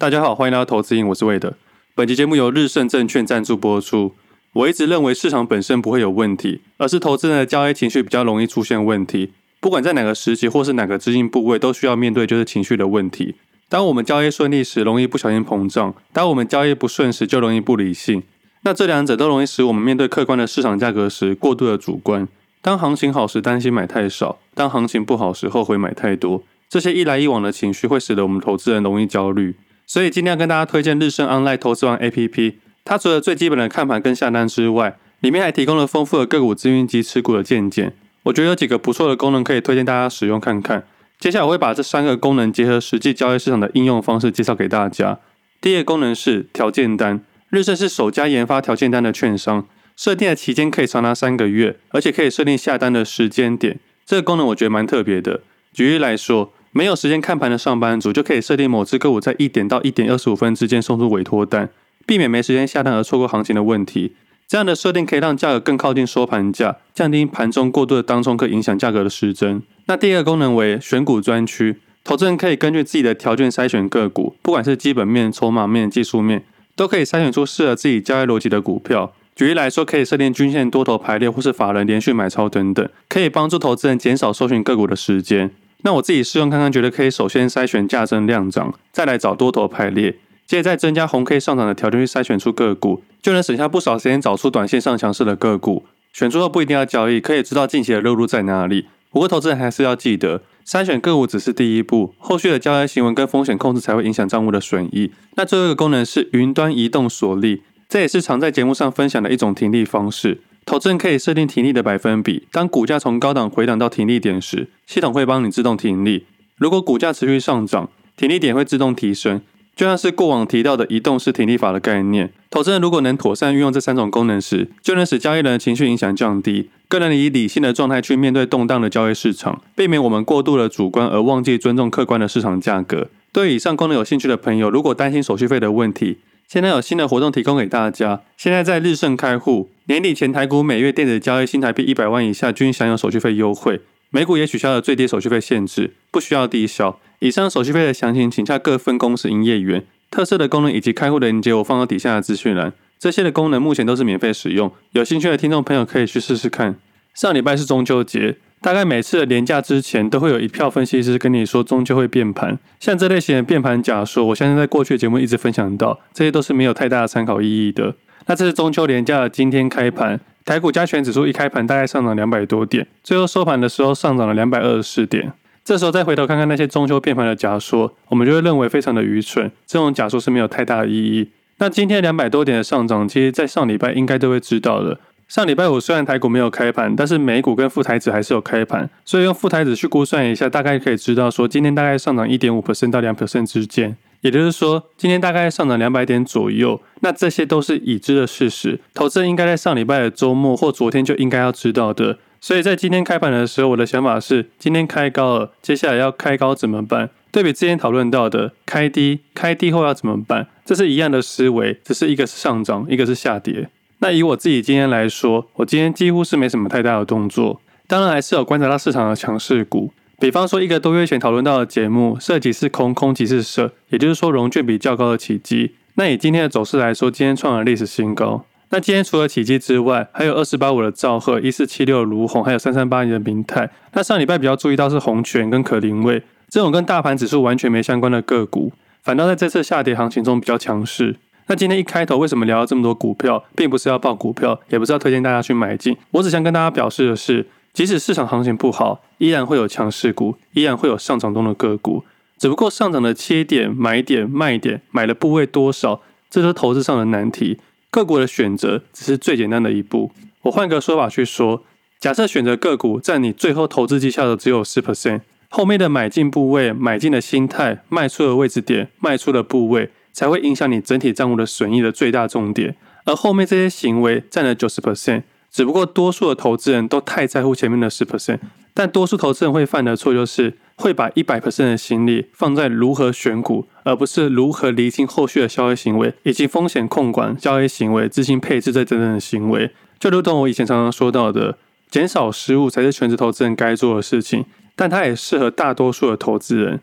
大家好，欢迎来到投资瘾，我是魏德。本期节目由日盛证券赞助播出。我一直认为市场本身不会有问题，而是投资人的交易情绪比较容易出现问题。不管在哪个时期或是哪个资金部位，都需要面对就是情绪的问题。当我们交易顺利时，容易不小心膨胀；当我们交易不顺时，就容易不理性。那这两者都容易使我们面对客观的市场价格时，过度的主观。当行情好时，担心买太少；当行情不好时，后悔买太多。这些一来一往的情绪，会使得我们投资人容易焦虑。所以今天要跟大家推荐日盛 Online 投资王 APP，它除了最基本的看盘跟下单之外，里面还提供了丰富的个股资讯及持股的见解。我觉得有几个不错的功能可以推荐大家使用看看。接下来我会把这三个功能结合实际交易市场的应用方式介绍给大家。第一个功能是条件单，日盛是首家研发条件单的券商，设定的期间可以长达三个月，而且可以设定下单的时间点。这个功能我觉得蛮特别的。举例来说，没有时间看盘的上班族，就可以设定某只个股在一点到一点二十五分之间送出委托单，避免没时间下单而错过行情的问题。这样的设定可以让价格更靠近收盘价，降低盘中过度的当冲客影响价格的失真。那第二个功能为选股专区，投资人可以根据自己的条件筛选个股，不管是基本面、筹码面、技术面，都可以筛选出适合自己交易逻辑的股票。举例来说，可以设定均线多头排列，或是法人连续买超等等，可以帮助投资人减少搜寻个股的时间。那我自己试用看看，觉得可以首先筛选价增量涨，再来找多头排列，接着再增加红 K 上涨的条件去筛选出个股，就能省下不少时间找出短线上强势的个股。选出后不一定要交易，可以知道近期的热度在哪里。不过投资人还是要记得，筛选个股只是第一步，后续的交易行为跟风险控制才会影响账户的损益。那最后一个功能是云端移动锁利，这也是常在节目上分享的一种停利方式。投资人可以设定停利的百分比，当股价从高档回档到停利点时，系统会帮你自动停利。如果股价持续上涨，停利点会自动提升，就像是过往提到的移动式停利法的概念。投资人如果能妥善运用这三种功能时，就能使交易人的情绪影响降低，更能以理性的状态去面对动荡的交易市场，避免我们过度的主观而忘记尊重客观的市场价格。对以上功能有兴趣的朋友，如果担心手续费的问题，现在有新的活动提供给大家。现在在日盛开户，年底前台股每月电子交易新台币一百万以下均享有手续费优惠，美股也取消了最低手续费限制，不需要低消。以上手续费的详情，请洽各分公司营业员。特色的功能以及开户的链接，我放到底下的资讯栏。这些的功能目前都是免费使用，有兴趣的听众朋友可以去试试看。上礼拜是中秋节。大概每次的连假之前，都会有一票分析师跟你说终究会变盘。像这类型的变盘假说，我相信在过去的节目一直分享到，这些都是没有太大的参考意义的。那这是中秋连假的今天开盘，台股加权指数一开盘大概上涨两百多点，最后收盘的时候上涨了两百二十四点。这时候再回头看看那些中秋变盘的假说，我们就会认为非常的愚蠢，这种假说是没有太大的意义。那今天两百多点的上涨，其实在上礼拜应该都会知道的。上礼拜五虽然台股没有开盘，但是美股跟富台指还是有开盘，所以用富台指去估算一下，大概可以知道说今天大概上涨一点五 percent 到两 percent 之间，也就是说今天大概上涨两百点左右。那这些都是已知的事实，投资人应该在上礼拜的周末或昨天就应该要知道的。所以在今天开盘的时候，我的想法是今天开高了，接下来要开高怎么办？对比之前讨论到的开低，开低后要怎么办？这是一样的思维，只是一个是上涨，一个是下跌。那以我自己今天来说，我今天几乎是没什么太大的动作，当然还是有观察到市场的强势股。比方说一个多月前讨论到的节目，设即是空，空即是设，也就是说融券比较高的启基。那以今天的走势来说，今天创了历史新高。那今天除了启基之外，还有二四八五的兆赫、一四七六的儒鸿，还有三三八零的明泰。那上礼拜比较注意到是红全跟可伶卫这种跟大盘指数完全没相关的个股，反倒在这次下跌行情中比较强势。那今天一开头为什么聊了这么多股票，并不是要报股票，也不是要推荐大家去买进。我只想跟大家表示的是，即使市场行情不好，依然会有强势股，依然会有上涨中的个股。只不过上涨的切点、买点、卖点、买的部位多少，这是投资上的难题。个股的选择只是最简单的一步。我换个说法去说，假设选择个股占你最后投资绩效的只有十 percent，后面的买进部位、买进的心态、卖出的位置点、卖出的部位。才会影响你整体账户的损益的最大重点，而后面这些行为占了九十 percent，只不过多数的投资人都太在乎前面的十 percent，但多数投资人会犯的错就是会把一百 percent 的心力放在如何选股，而不是如何厘清后续的交易行为以及风险控管、交易行为、资金配置这等等的行为。就如同我以前常常说到的，减少失误才是全职投资人该做的事情，但它也适合大多数的投资人。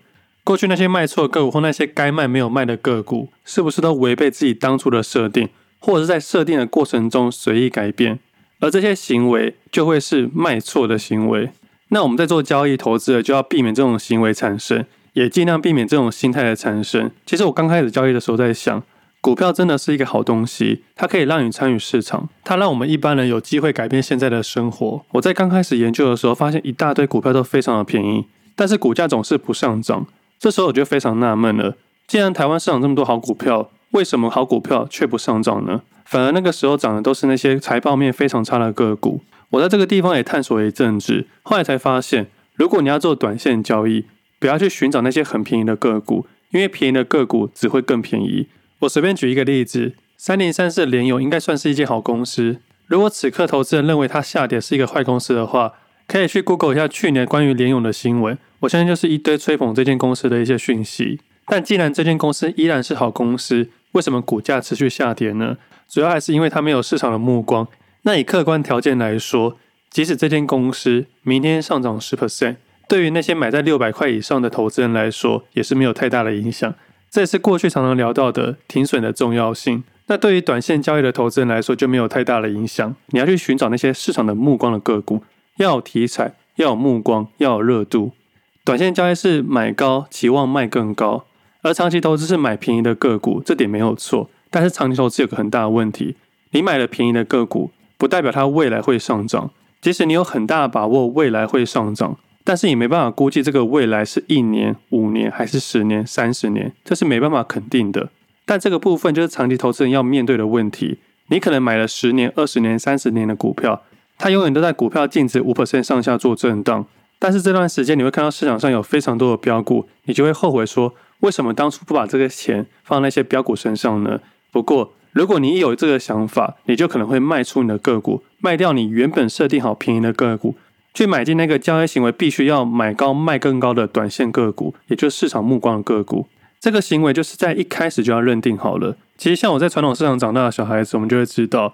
过去那些卖错的个股或那些该卖没有卖的个股，是不是都违背自己当初的设定，或者是在设定的过程中随意改变？而这些行为就会是卖错的行为。那我们在做交易投资的，就要避免这种行为产生，也尽量避免这种心态的产生。其实我刚开始交易的时候在想，股票真的是一个好东西，它可以让你参与市场，它让我们一般人有机会改变现在的生活。我在刚开始研究的时候，发现一大堆股票都非常的便宜，但是股价总是不上涨。这时候我就非常纳闷了，既然台湾市场这么多好股票，为什么好股票却不上涨呢？反而那个时候涨的都是那些财报面非常差的个股。我在这个地方也探索了一阵子，后来才发现，如果你要做短线交易，不要去寻找那些很便宜的个股，因为便宜的个股只会更便宜。我随便举一个例子，三零三四联友应该算是一间好公司。如果此刻投资人认为它下跌是一个坏公司的话，可以去 Google 一下去年关于联咏的新闻。我相信就是一堆吹捧这间公司的一些讯息，但既然这间公司依然是好公司，为什么股价持续下跌呢？主要还是因为它没有市场的目光。那以客观条件来说，即使这间公司明天上涨十 percent，对于那些买在六百块以上的投资人来说，也是没有太大的影响。这也是过去常常聊到的停损的重要性。那对于短线交易的投资人来说，就没有太大的影响。你要去寻找那些市场的目光的个股，要有题材，要有目光，要有热度。短线交易是买高期望卖更高，而长期投资是买便宜的个股，这点没有错。但是长期投资有个很大的问题，你买了便宜的个股，不代表它未来会上涨。即使你有很大的把握未来会上涨，但是你没办法估计这个未来是一年、五年还是十年、三十年，这是没办法肯定的。但这个部分就是长期投资人要面对的问题。你可能买了十年、二十年、三十年的股票，它永远都在股票净值五 percent 上下做震荡。但是这段时间你会看到市场上有非常多的标股，你就会后悔说，为什么当初不把这个钱放在那些标股身上呢？不过如果你有这个想法，你就可能会卖出你的个股，卖掉你原本设定好便宜的个股，去买进那个交易行为必须要买高卖更高的短线个股，也就是市场目光的个股。这个行为就是在一开始就要认定好了。其实像我在传统市场长大的小孩子，我们就会知道，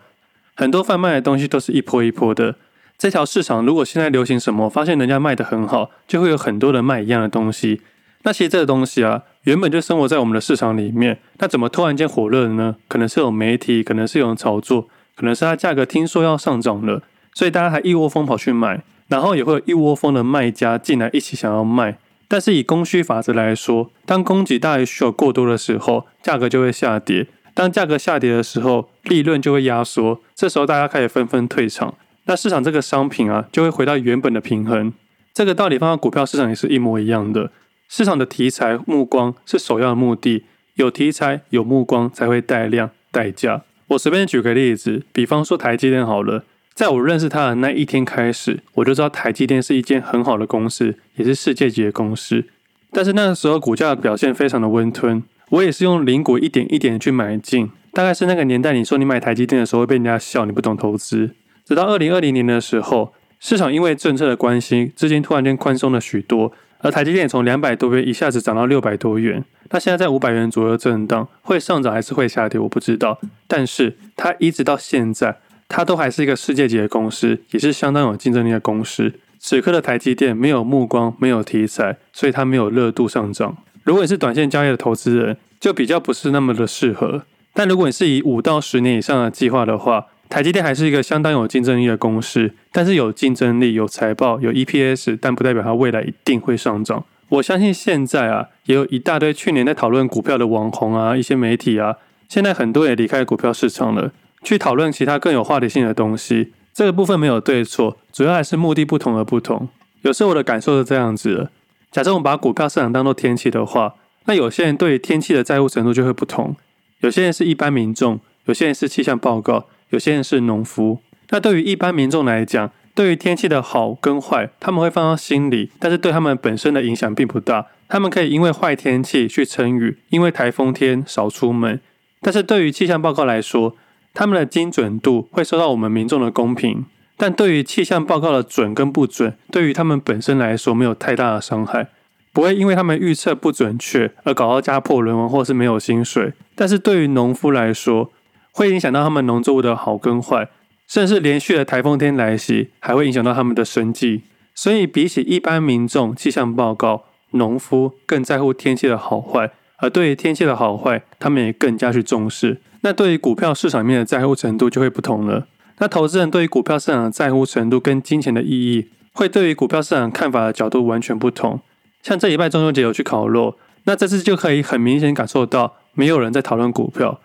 很多贩卖的东西都是一波一波的。这条市场如果现在流行什么，发现人家卖得很好，就会有很多人卖一样的东西。那其实这个东西啊，原本就生活在我们的市场里面，那怎么突然间火热了呢？可能是有媒体，可能是有人炒作，可能是它价格听说要上涨了，所以大家还一窝蜂跑去买，然后也会有一窝蜂的卖家进来一起想要卖。但是以供需法则来说，当供给大于需求过多的时候，价格就会下跌；当价格下跌的时候，利润就会压缩，这时候大家开始纷纷退场。那市场这个商品啊，就会回到原本的平衡。这个道理放到股票市场也是一模一样的。市场的题材目光是首要的目的，有题材有目光才会带量带价。我随便举个例子，比方说台积电好了，在我认识它的那一天开始，我就知道台积电是一间很好的公司，也是世界级的公司。但是那个时候股价的表现非常的温吞，我也是用零股一点一点去买进。大概是那个年代，你说你买台积电的时候会被人家笑，你不懂投资。直到二零二零年的时候，市场因为政策的关系，资金突然间宽松了许多，而台积电从两百多元一下子涨到六百多元。它现在在五百元左右震荡，会上涨还是会下跌，我不知道。但是它一直到现在，它都还是一个世界级的公司，也是相当有竞争力的公司。此刻的台积电没有目光，没有题材，所以它没有热度上涨。如果你是短线交易的投资人，就比较不是那么的适合。但如果你是以五到十年以上的计划的话，台积电还是一个相当有竞争力的公司，但是有竞争力、有财报、有 EPS，但不代表它未来一定会上涨。我相信现在啊，也有一大堆去年在讨论股票的网红啊，一些媒体啊，现在很多也离开股票市场了，去讨论其他更有话题性的东西。这个部分没有对错，主要还是目的不同而不同。有时候我的感受是这样子的：假设我们把股票市场当做天气的话，那有些人对天气的在乎程度就会不同。有些人是一般民众，有些人是气象报告。有些人是农夫，那对于一般民众来讲，对于天气的好跟坏，他们会放到心里，但是对他们本身的影响并不大。他们可以因为坏天气去撑雨，因为台风天少出门。但是对于气象报告来说，他们的精准度会受到我们民众的公平。但对于气象报告的准跟不准，对于他们本身来说没有太大的伤害，不会因为他们预测不准确而搞到家破人亡或是没有薪水。但是对于农夫来说，会影响到他们农作物的好跟坏，甚至连续的台风天来袭，还会影响到他们的生计。所以，比起一般民众气象报告，农夫更在乎天气的好坏，而对于天气的好坏，他们也更加去重视。那对于股票市场面的在乎程度就会不同了。那投资人对于股票市场的在乎程度跟金钱的意义，会对于股票市场看法的角度完全不同。像这礼拜中秋节有去烤肉，那这次就可以很明显感受到没有人在讨论股票。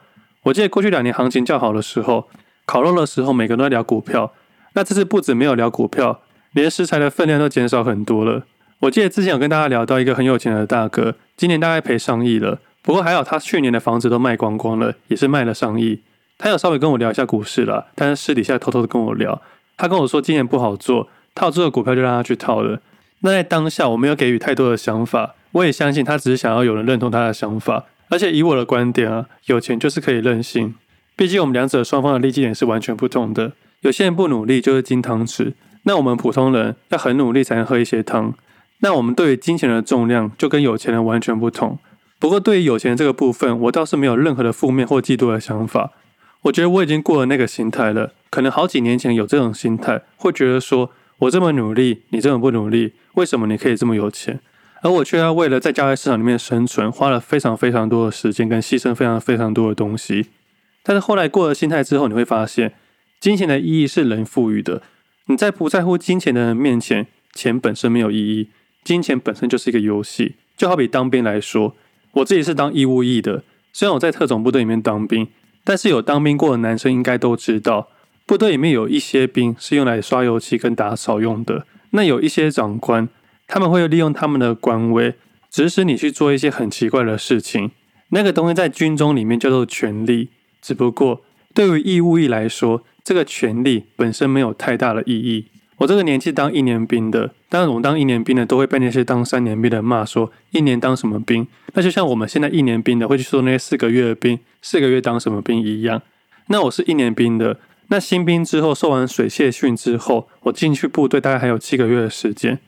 我记得过去两年行情较好的时候，烤肉的时候每个人都在聊股票。那这次不止没有聊股票，连食材的分量都减少很多了。我记得之前有跟大家聊到一个很有钱的大哥，今年大概赔上亿了。不过还好，他去年的房子都卖光光了，也是卖了上亿。他有稍微跟我聊一下股市了，但是私底下偷偷的跟我聊。他跟我说今年不好做，套住的股票就让他去套了。那在当下我没有给予太多的想法，我也相信他只是想要有人认同他的想法。而且以我的观点啊，有钱就是可以任性。毕竟我们两者双方的利基点是完全不同的。有些人不努力就是金汤匙，那我们普通人要很努力才能喝一些汤。那我们对于金钱的重量就跟有钱人完全不同。不过对于有钱这个部分，我倒是没有任何的负面或嫉妒的想法。我觉得我已经过了那个心态了。可能好几年前有这种心态，会觉得说我这么努力，你这么不努力，为什么你可以这么有钱，而我却要为了在交易市场里面生存，花了非常非常多的时间跟牺牲非常非常多的东西。但是后来过了心态之后，你会发现。金钱的意义是人赋予的。你在不在乎金钱的人面前，钱本身没有意义。金钱本身就是一个游戏。就好比当兵来说，我自己是当义务役的。虽然我在特种部队里面当兵，但是有当兵过的男生应该都知道，部队里面有一些兵是用来刷油漆跟打扫用的。那有一些长官，他们会利用他们的官威，指使你去做一些很奇怪的事情。那个东西在军中里面叫做权力。只不过对于义务役来说，这个权利本身没有太大的意义。我这个年纪当一年兵的，当然我们当一年兵的都会被那些当三年兵的骂说一年当什么兵。那就像我们现在一年兵的会去说那些四个月的兵，四个月当什么兵一样。那我是一年兵的，那新兵之后受完水泄训之后，我进去部队大概还有七个月的时间。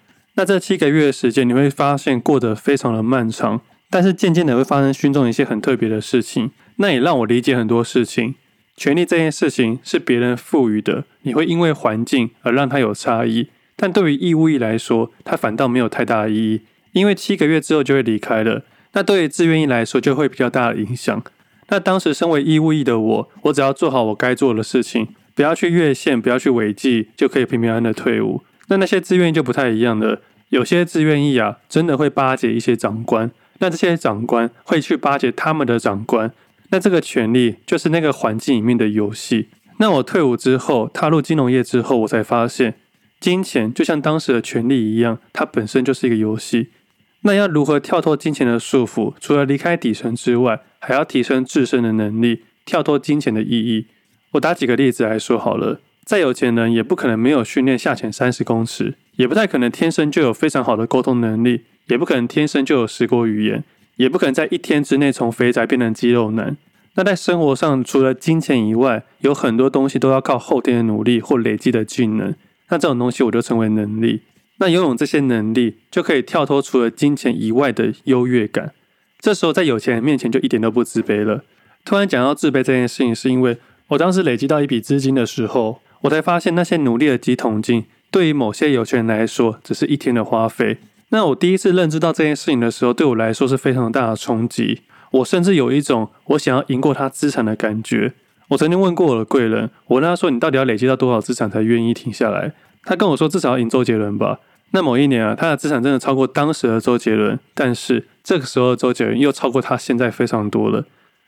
那这七个月的时间你会发现过得非常的漫长，但是渐渐的会发生军中一些很特别的事情，那也让我理解很多事情。权力这件事情是别人赋予的，你会因为环境而让它有差异。但对于义务役来说，它反倒没有太大的意义，因为七个月之后就会离开了。那对于志愿役来说，就会比较大的影响。那当时身为义务役的我，我只要做好我该做的事情，不要去越线，不要去违纪，就可以平平安安的退伍。那那些志愿役就不太一样了，有些自愿役啊，真的会巴结一些长官，那这些长官会去巴结他们的长官。那这个权利就是那个环境里面的游戏。那我退伍之后，踏入金融业之后，我才发现，金钱就像当时的权利一样，它本身就是一个游戏。那要如何跳脱金钱的束缚？除了离开底层之外，还要提升自身的能力，跳脱金钱的意义。我打几个例子来说好了。再有钱人也不可能没有训练下潜三十公尺，也不太可能天生就有非常好的沟通能力，也不可能天生就有十国语言。也不可能在一天之内从肥宅变成肌肉男。那在生活上，除了金钱以外，有很多东西都要靠后天的努力或累积的技能。那这种东西我就称为能力。那拥有这些能力，就可以跳脱除了金钱以外的优越感。这时候在有钱人面前就一点都不自卑了。突然讲到自卑这件事情，是因为我当时累积到一笔资金的时候，我才发现那些努力的几桶金，对于某些有钱人来说，只是一天的花费。那我第一次认知到这件事情的时候，对我来说是非常大的冲击。我甚至有一种我想要赢过他资产的感觉。我曾经问过我的贵人，我问他说：“你到底要累积到多少资产才愿意停下来？”他跟我说：“至少要赢周杰伦吧。”那某一年啊，他的资产真的超过当时的周杰伦，但是这个时候的周杰伦又超过他现在非常多了。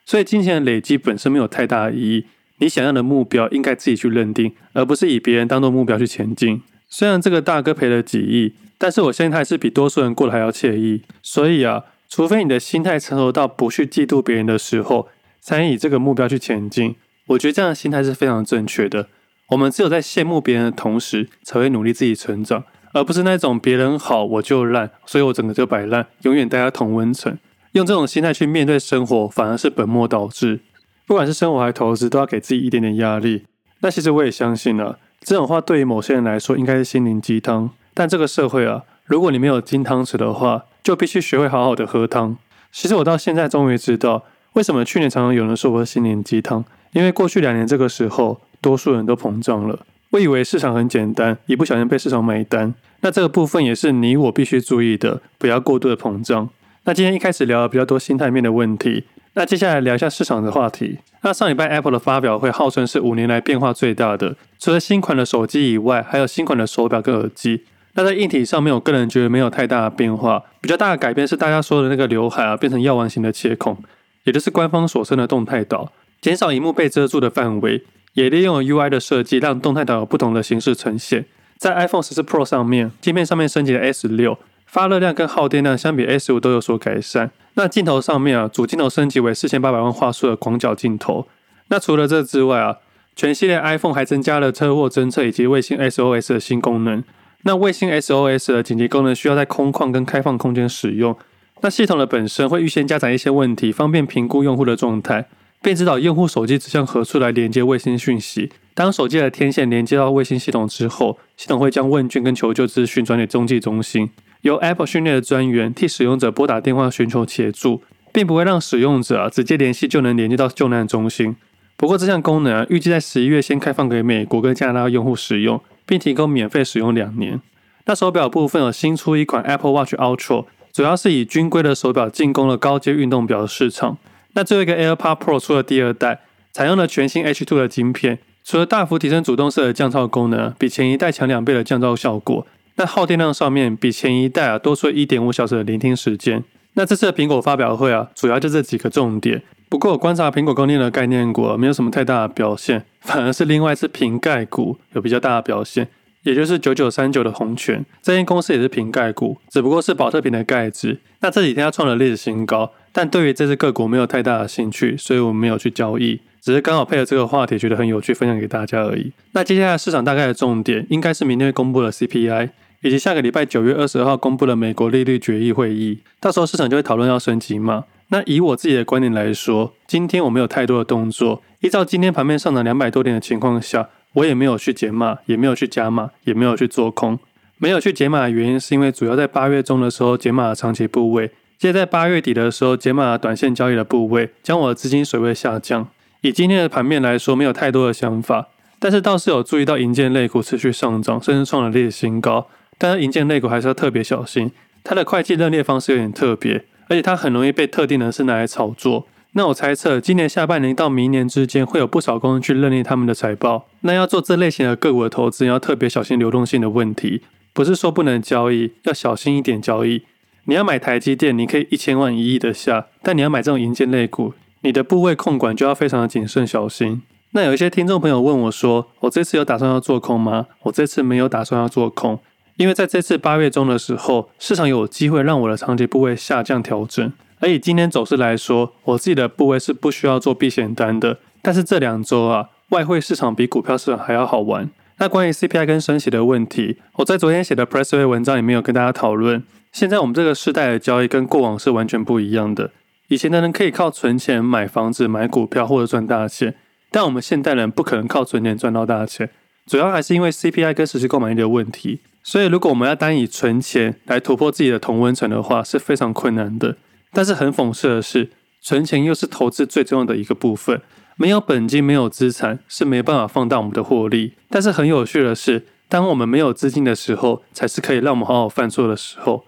所以金钱的累积本身没有太大的意义。你想要的目标应该自己去认定，而不是以别人当做目标去前进。虽然这个大哥赔了几亿。但是我现在还是比多数人过得还要惬意，所以啊，除非你的心态成熟到不去嫉妒别人的时候，才能以这个目标去前进。我觉得这样的心态是非常正确的。我们只有在羡慕别人的同时，才会努力自己成长，而不是那种别人好我就烂，所以我整个就摆烂，永远待在同温层。用这种心态去面对生活，反而是本末倒置。不管是生活还是投资，都要给自己一点点压力。那其实我也相信了，这种话对于某些人来说，应该是心灵鸡汤。但这个社会啊，如果你没有金汤匙的话，就必须学会好好的喝汤。其实我到现在终于知道，为什么去年常常有人说我是心灵鸡汤，因为过去两年这个时候，多数人都膨胀了。我以为市场很简单，一不小心被市场买单。那这个部分也是你我必须注意的，不要过度的膨胀。那今天一开始聊了比较多心态面的问题，那接下来聊一下市场的话题。那上礼拜 Apple 的发表会号称是五年来变化最大的，除了新款的手机以外，还有新款的手表跟耳机。那在硬体上面，我个人觉得没有太大的变化，比较大的改变是大家说的那个刘海啊变成药丸型的切孔，也就是官方所称的动态岛，减少荧幕被遮住的范围，也利用了 UI 的设计让动态岛有不同的形式呈现。在 iPhone 14 Pro 上面，镜片上面升级了 S 六，发热量跟耗电量相比 S 五都有所改善。那镜头上面啊，主镜头升级为四千八百万画素的广角镜头。那除了这之外啊，全系列 iPhone 还增加了车祸侦测以及卫星 SOS 的新功能。那卫星 SOS 的紧急功能需要在空旷跟开放空间使用。那系统的本身会预先加载一些问题，方便评估用户的状态。并指导用户手机指向何处来连接卫星讯息。当手机的天线连接到卫星系统之后，系统会将问卷跟求救资讯转给中继中心，由 Apple 训练的专员替使用者拨打电话寻求协助，并不会让使用者啊直接联系就能连接到救难中心。不过这项功能啊，预计在十一月先开放给美国跟加拿大用户使用，并提供免费使用两年。那手表部分有新出一款 Apple Watch Ultra，主要是以军规的手表进攻了高阶运动表的市场。那最后一个 AirPod Pro 出了第二代，采用了全新 H2 的晶片，除了大幅提升主动式的降噪功能，比前一代强两倍的降噪效果。在耗电量上面比前一代啊多出一点五小时的聆听时间。那这次的苹果发表会啊，主要就这几个重点。不过我观察苹果供应链的概念股没有什么太大的表现，反而是另外一支瓶盖股有比较大的表现，也就是九九三九的红泉。这间公司也是瓶盖股，只不过是保特瓶的盖子。那这几天它创了历史新高。但对于这只个股没有太大的兴趣，所以我们没有去交易，只是刚好配合这个话题，觉得很有趣，分享给大家而已。那接下来市场大概的重点，应该是明天会公布的 CPI，以及下个礼拜九月二十二号公布的美国利率决议会议，到时候市场就会讨论要升级嘛。那以我自己的观点来说，今天我没有太多的动作，依照今天盘面上涨两百多点的情况下，我也没有去减码，也没有去加码，也没有去做空。没有去减码的原因是因为主要在八月中的时候减码了长期部位。接在八月底的时候，减码了短线交易的部位，将我的资金水位下降。以今天的盘面来说，没有太多的想法，但是倒是有注意到银建类股持续上涨，甚至创了历史新高。但是银建类股还是要特别小心，它的会计认列方式有点特别，而且它很容易被特定人士拿来炒作。那我猜测，今年下半年到明年之间，会有不少公司去认列他们的财报。那要做这类型的个股的投资，要特别小心流动性的问题，不是说不能交易，要小心一点交易。你要买台积电，你可以一千万一亿的下，但你要买这种银建类股，你的部位控管就要非常的谨慎小心。那有一些听众朋友问我说，我这次有打算要做空吗？我这次没有打算要做空，因为在这次八月中的时候，市场有机会让我的长期部位下降调整。而以今天走势来说，我自己的部位是不需要做避险单的。但是这两周啊，外汇市场比股票市场还要好玩。那关于 CPI 跟升息的问题，我在昨天写的 press 会文章里面有跟大家讨论。现在我们这个时代的交易跟过往是完全不一样的。以前的人可以靠存钱买房子、买股票或者赚大钱，但我们现代人不可能靠存钱赚到大钱，主要还是因为 CPI 跟实际购买力的问题。所以，如果我们要单以存钱来突破自己的同温层的话，是非常困难的。但是很讽刺的是，存钱又是投资最重要的一个部分。没有本金、没有资产，是没办法放大我们的获利。但是很有趣的是，当我们没有资金的时候，才是可以让我们好好犯错的时候。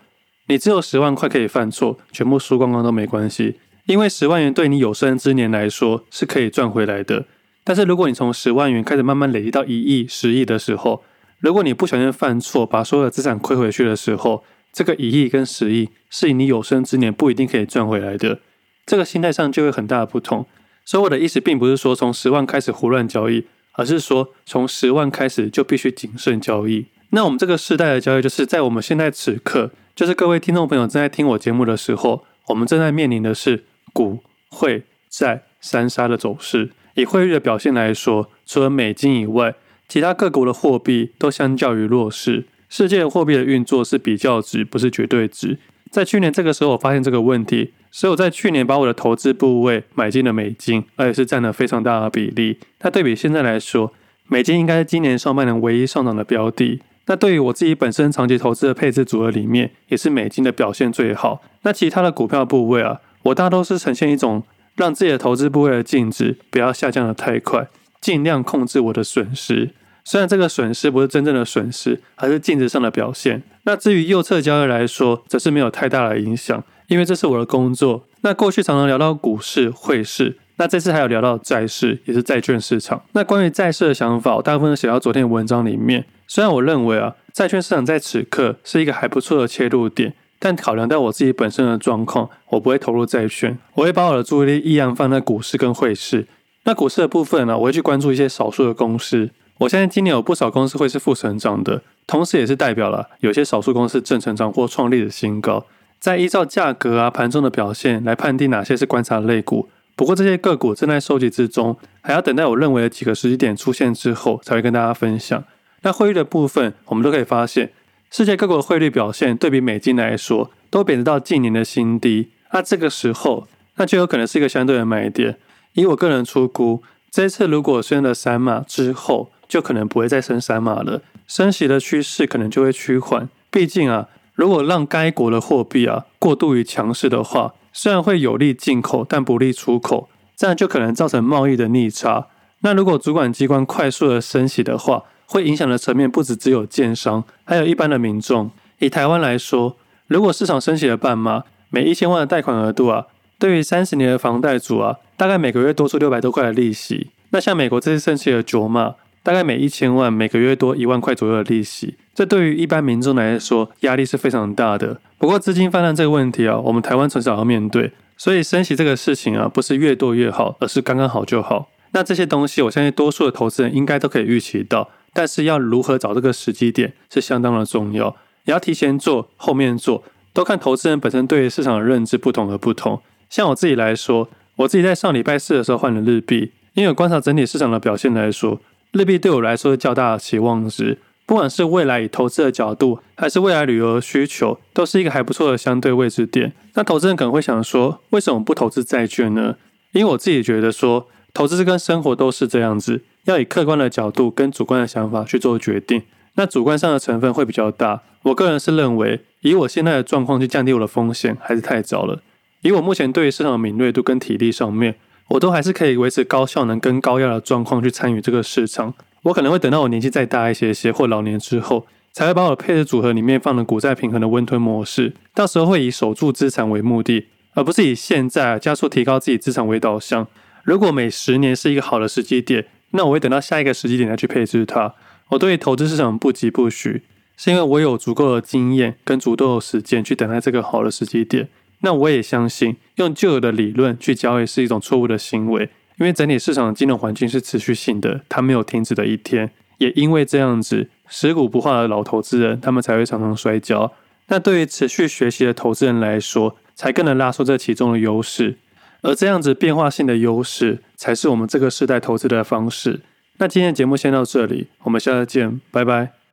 你只有十万块可以犯错，全部输光光都没关系，因为十万元对你有生之年来说是可以赚回来的。但是如果你从十万元开始慢慢累积到一亿、十亿的时候，如果你不小心犯错，把所有的资产亏回去的时候，这个一亿跟十亿是你有生之年不一定可以赚回来的。这个心态上就会很大的不同。所以我的意思并不是说从十万开始胡乱交易，而是说从十万开始就必须谨慎交易。那我们这个世代的交易，就是在我们现在此刻。就是各位听众朋友正在听我节目的时候，我们正在面临的是股汇债三杀的走势。以汇率的表现来说，除了美金以外，其他各国的货币都相较于弱势。世界货币的运作是比较值，不是绝对值。在去年这个时候，我发现这个问题，所以我在去年把我的投资部位买进了美金，而且是占了非常大的比例。那对比现在来说，美金应该是今年上半年唯一上涨的标的。那对于我自己本身长期投资的配置组合里面，也是美金的表现最好。那其他的股票部位啊，我大都是呈现一种让自己的投资部位的净值不要下降得太快，尽量控制我的损失。虽然这个损失不是真正的损失，而是净值上的表现。那至于右侧交易来说，则是没有太大的影响，因为这是我的工作。那过去常常聊到股市、汇市，那这次还有聊到债市，也是债券市场。那关于债市的想法，大部分写到昨天的文章里面。虽然我认为啊，债券市场在此刻是一个还不错的切入点，但考量到我自己本身的状况，我不会投入债券，我会把我的注意力一样放在股市跟汇市。那股市的部分呢，我会去关注一些少数的公司。我相信今年有不少公司会是负成长的，同时也是代表了有些少数公司正成长或创立的新高。再依照价格啊盘中的表现来判定哪些是观察类股。不过这些个股正在收集之中，还要等待我认为的几个时机点出现之后才会跟大家分享。那汇率的部分，我们都可以发现，世界各国的汇率表现对比美金来说都贬值到近年的新低。那这个时候，那就有可能是一个相对的买点。以我个人出估，这次如果升了三码之后，就可能不会再升三码了，升息的趋势可能就会趋缓。毕竟啊，如果让该国的货币啊过度于强势的话，虽然会有利进口，但不利出口，这样就可能造成贸易的逆差。那如果主管机关快速的升息的话，会影响的层面不只只有建商，还有一般的民众。以台湾来说，如果市场升息了半码，每一千万的贷款额度啊，对于三十年的房贷族啊，大概每个月多出六百多块的利息。那像美国这次升息了九码，大概每一千万每个月多一万块左右的利息，这对于一般民众来说压力是非常大的。不过资金泛滥这个问题啊，我们台湾从小要面对，所以升息这个事情啊，不是越多越好，而是刚刚好就好。那这些东西，我相信多数的投资人应该都可以预期到，但是要如何找这个时机点是相当的重要，也要提前做，后面做，都看投资人本身对于市场的认知不同而不同。像我自己来说，我自己在上礼拜四的时候换了日币。因为观察整体市场的表现来说，日币对我来说是较大的期望值。不管是未来以投资的角度，还是未来旅游的需求，都是一个还不错的相对位置点。那投资人可能会想说，为什么不投资债券呢？因为我自己觉得说，投资跟生活都是这样子，要以客观的角度跟主观的想法去做决定。那主观上的成分会比较大。我个人是认为，以我现在的状况去降低我的风险，还是太早了。以我目前对于市场的敏锐度跟体力上面。我都还是可以维持高效能跟高压的状况去参与这个市场。我可能会等到我年纪再大一些些或老年之后，才会把我的配置组合里面放了股债平衡的温吞模式。到时候会以守住资产为目的，而不是以现在加速提高自己资产为导向。如果每十年是一个好的时机点，那我会等到下一个时机点再去配置它。我对投资市场不急不徐，是因为我有足够的经验跟足够的时间去等待这个好的时机点。那我也相信，用旧有的理论去交易是一种错误的行为，因为整体市场的金融环境是持续性的，它没有停止的一天。也因为这样子，食古不化的老投资人，他们才会常常摔跤。那对于持续学习的投资人来说，才更能拉出这其中的优势。而这样子变化性的优势，才是我们这个时代投资的方式。那今天的节目先到这里，我们下次见，拜拜。